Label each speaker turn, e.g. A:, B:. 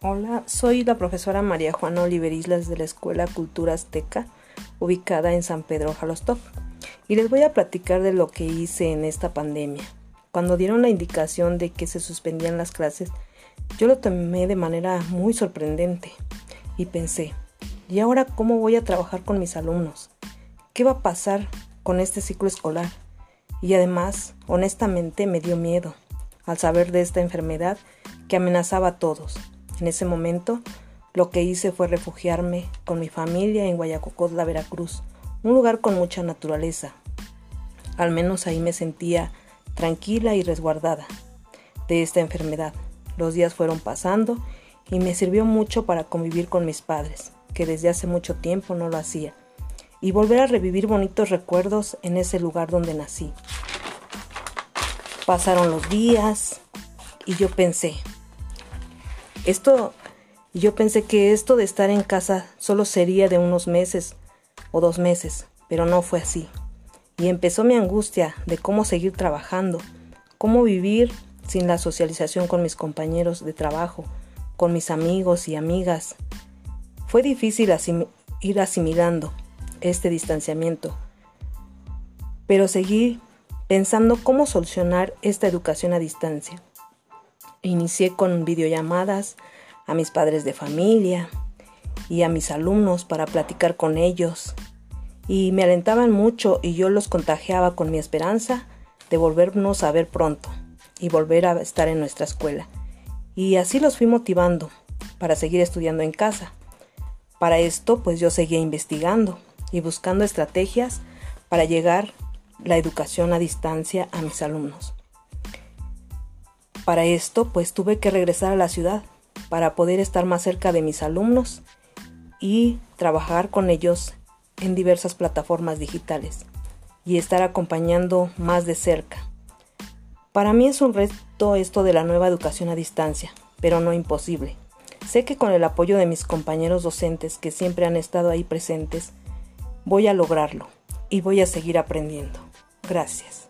A: Hola, soy la profesora María Juana Oliver Islas de la Escuela Cultura Azteca, ubicada en San Pedro Jalostop, y les voy a platicar de lo que hice en esta pandemia. Cuando dieron la indicación de que se suspendían las clases, yo lo tomé de manera muy sorprendente y pensé, ¿y ahora cómo voy a trabajar con mis alumnos? ¿Qué va a pasar con este ciclo escolar? Y además, honestamente, me dio miedo al saber de esta enfermedad que amenazaba a todos en ese momento, lo que hice fue refugiarme con mi familia en Guayacocotla, Veracruz, un lugar con mucha naturaleza. Al menos ahí me sentía tranquila y resguardada de esta enfermedad. Los días fueron pasando y me sirvió mucho para convivir con mis padres, que desde hace mucho tiempo no lo hacía, y volver a revivir bonitos recuerdos en ese lugar donde nací. Pasaron los días y yo pensé, esto, yo pensé que esto de estar en casa solo sería de unos meses o dos meses, pero no fue así. Y empezó mi angustia de cómo seguir trabajando, cómo vivir sin la socialización con mis compañeros de trabajo, con mis amigos y amigas. Fue difícil ir asimilando este distanciamiento, pero seguí pensando cómo solucionar esta educación a distancia. Inicié con videollamadas a mis padres de familia y a mis alumnos para platicar con ellos. Y me alentaban mucho y yo los contagiaba con mi esperanza de volvernos a ver pronto y volver a estar en nuestra escuela. Y así los fui motivando para seguir estudiando en casa. Para esto, pues yo seguía investigando y buscando estrategias para llegar la educación a distancia a mis alumnos. Para esto, pues tuve que regresar a la ciudad para poder estar más cerca de mis alumnos y trabajar con ellos en diversas plataformas digitales y estar acompañando más de cerca. Para mí es un reto esto de la nueva educación a distancia, pero no imposible. Sé que con el apoyo de mis compañeros docentes que siempre han estado ahí presentes, voy a lograrlo y voy a seguir aprendiendo. Gracias.